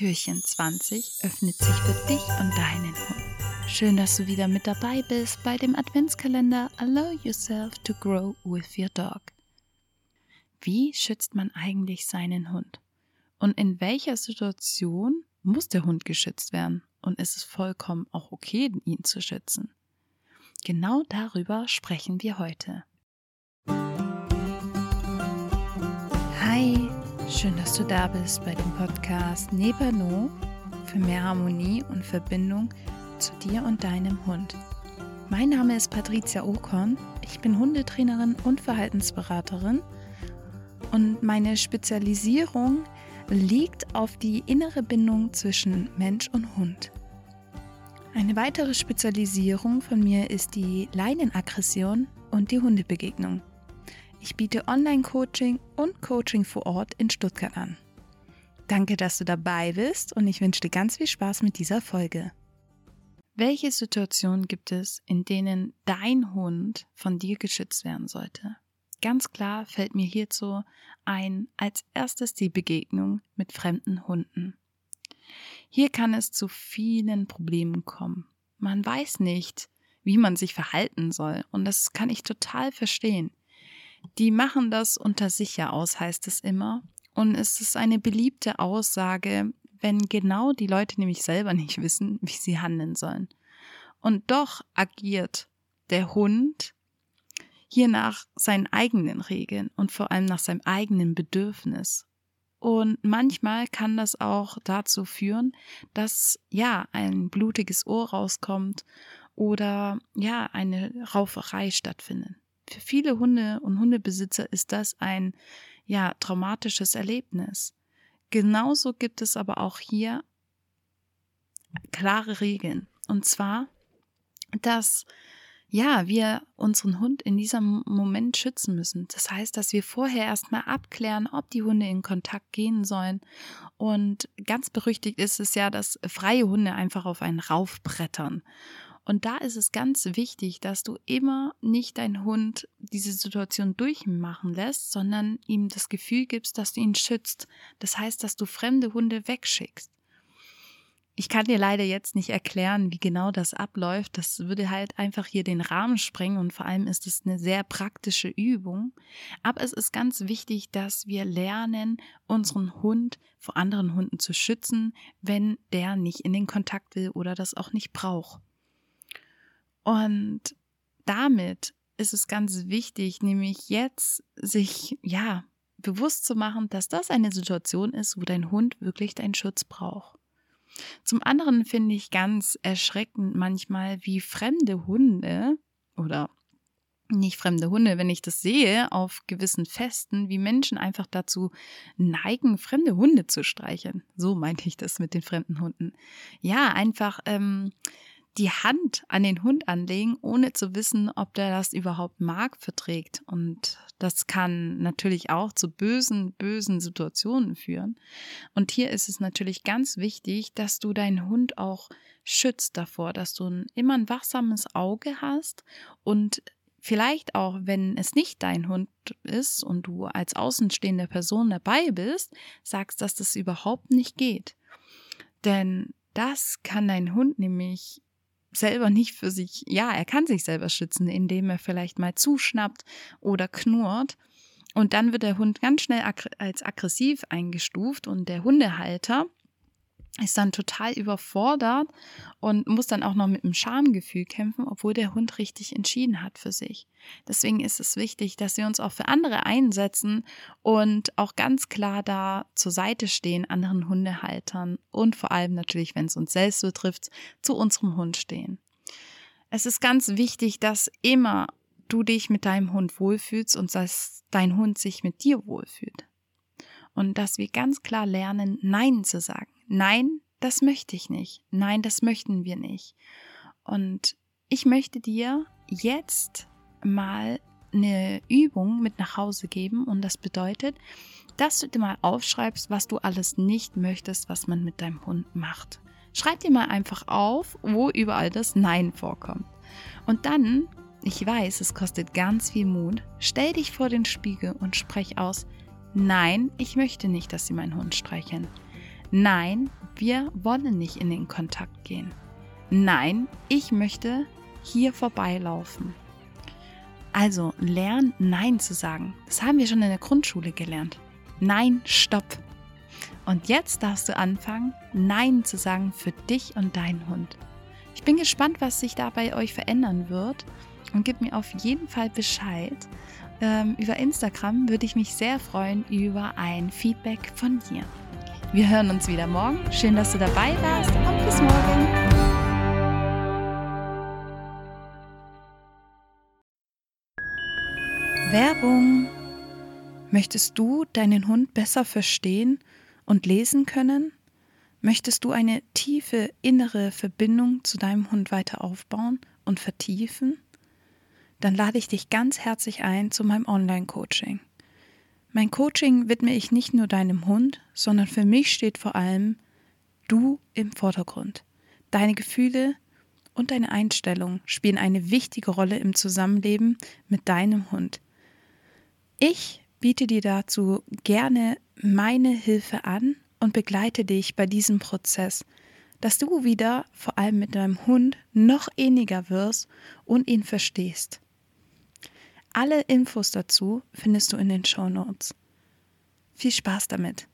Türchen 20 öffnet sich für dich und deinen Hund. Schön, dass du wieder mit dabei bist bei dem Adventskalender Allow Yourself to Grow with Your Dog. Wie schützt man eigentlich seinen Hund? Und in welcher Situation muss der Hund geschützt werden? Und ist es vollkommen auch okay, ihn zu schützen? Genau darüber sprechen wir heute. Schön, dass du da bist bei dem Podcast Nebano für mehr Harmonie und Verbindung zu dir und deinem Hund. Mein Name ist Patricia Okon, ich bin Hundetrainerin und Verhaltensberaterin und meine Spezialisierung liegt auf die innere Bindung zwischen Mensch und Hund. Eine weitere Spezialisierung von mir ist die Leinenaggression und die Hundebegegnung. Ich biete Online-Coaching und Coaching vor Ort in Stuttgart an. Danke, dass du dabei bist und ich wünsche dir ganz viel Spaß mit dieser Folge. Welche Situationen gibt es, in denen dein Hund von dir geschützt werden sollte? Ganz klar fällt mir hierzu ein als erstes die Begegnung mit fremden Hunden. Hier kann es zu vielen Problemen kommen. Man weiß nicht, wie man sich verhalten soll und das kann ich total verstehen. Die machen das unter sich ja aus, heißt es immer. Und es ist eine beliebte Aussage, wenn genau die Leute nämlich selber nicht wissen, wie sie handeln sollen. Und doch agiert der Hund hier nach seinen eigenen Regeln und vor allem nach seinem eigenen Bedürfnis. Und manchmal kann das auch dazu führen, dass ja ein blutiges Ohr rauskommt oder ja eine Rauferei stattfindet. Für viele Hunde und Hundebesitzer ist das ein ja traumatisches Erlebnis. Genauso gibt es aber auch hier klare Regeln. Und zwar, dass ja, wir unseren Hund in diesem Moment schützen müssen. Das heißt, dass wir vorher erstmal abklären, ob die Hunde in Kontakt gehen sollen. Und ganz berüchtigt ist es ja, dass freie Hunde einfach auf einen raufbrettern. Und da ist es ganz wichtig, dass du immer nicht deinen Hund diese Situation durchmachen lässt, sondern ihm das Gefühl gibst, dass du ihn schützt. Das heißt, dass du fremde Hunde wegschickst. Ich kann dir leider jetzt nicht erklären, wie genau das abläuft. Das würde halt einfach hier den Rahmen sprengen und vor allem ist es eine sehr praktische Übung. Aber es ist ganz wichtig, dass wir lernen, unseren Hund vor anderen Hunden zu schützen, wenn der nicht in den Kontakt will oder das auch nicht braucht. Und damit ist es ganz wichtig, nämlich jetzt sich, ja, bewusst zu machen, dass das eine Situation ist, wo dein Hund wirklich deinen Schutz braucht. Zum anderen finde ich ganz erschreckend manchmal, wie fremde Hunde oder nicht fremde Hunde, wenn ich das sehe auf gewissen Festen, wie Menschen einfach dazu neigen, fremde Hunde zu streicheln. So meinte ich das mit den fremden Hunden. Ja, einfach ähm, die Hand an den Hund anlegen, ohne zu wissen, ob der das überhaupt mag, verträgt. Und das kann natürlich auch zu bösen, bösen Situationen führen. Und hier ist es natürlich ganz wichtig, dass du deinen Hund auch schützt davor, dass du immer ein wachsames Auge hast und vielleicht auch, wenn es nicht dein Hund ist und du als außenstehende Person dabei bist, sagst, dass das überhaupt nicht geht. Denn das kann dein Hund nämlich selber nicht für sich, ja, er kann sich selber schützen, indem er vielleicht mal zuschnappt oder knurrt. Und dann wird der Hund ganz schnell als aggressiv eingestuft und der Hundehalter ist dann total überfordert und muss dann auch noch mit einem Schamgefühl kämpfen, obwohl der Hund richtig entschieden hat für sich. Deswegen ist es wichtig, dass wir uns auch für andere einsetzen und auch ganz klar da zur Seite stehen, anderen Hundehaltern und vor allem natürlich, wenn es uns selbst betrifft, zu unserem Hund stehen. Es ist ganz wichtig, dass immer du dich mit deinem Hund wohlfühlst und dass dein Hund sich mit dir wohlfühlt. Und dass wir ganz klar lernen, Nein zu sagen nein, das möchte ich nicht, nein, das möchten wir nicht. Und ich möchte dir jetzt mal eine Übung mit nach Hause geben und das bedeutet, dass du dir mal aufschreibst, was du alles nicht möchtest, was man mit deinem Hund macht. Schreib dir mal einfach auf, wo überall das Nein vorkommt. Und dann, ich weiß, es kostet ganz viel Mut, stell dich vor den Spiegel und sprech aus, nein, ich möchte nicht, dass sie meinen Hund streicheln. Nein, wir wollen nicht in den Kontakt gehen. Nein, ich möchte hier vorbeilaufen. Also lern Nein zu sagen. Das haben wir schon in der Grundschule gelernt. Nein, stopp. Und jetzt darfst du anfangen, Nein zu sagen für dich und deinen Hund. Ich bin gespannt, was sich da bei euch verändern wird und gib mir auf jeden Fall Bescheid. Ähm, über Instagram würde ich mich sehr freuen über ein Feedback von dir. Wir hören uns wieder morgen. Schön, dass du dabei warst und bis morgen. Werbung. Möchtest du deinen Hund besser verstehen und lesen können? Möchtest du eine tiefe innere Verbindung zu deinem Hund weiter aufbauen und vertiefen? Dann lade ich dich ganz herzlich ein zu meinem Online-Coaching. Mein Coaching widme ich nicht nur deinem Hund, sondern für mich steht vor allem du im Vordergrund. Deine Gefühle und deine Einstellung spielen eine wichtige Rolle im Zusammenleben mit deinem Hund. Ich biete dir dazu gerne meine Hilfe an und begleite dich bei diesem Prozess, dass du wieder vor allem mit deinem Hund noch inniger wirst und ihn verstehst. Alle Infos dazu findest du in den Show Notes. Viel Spaß damit!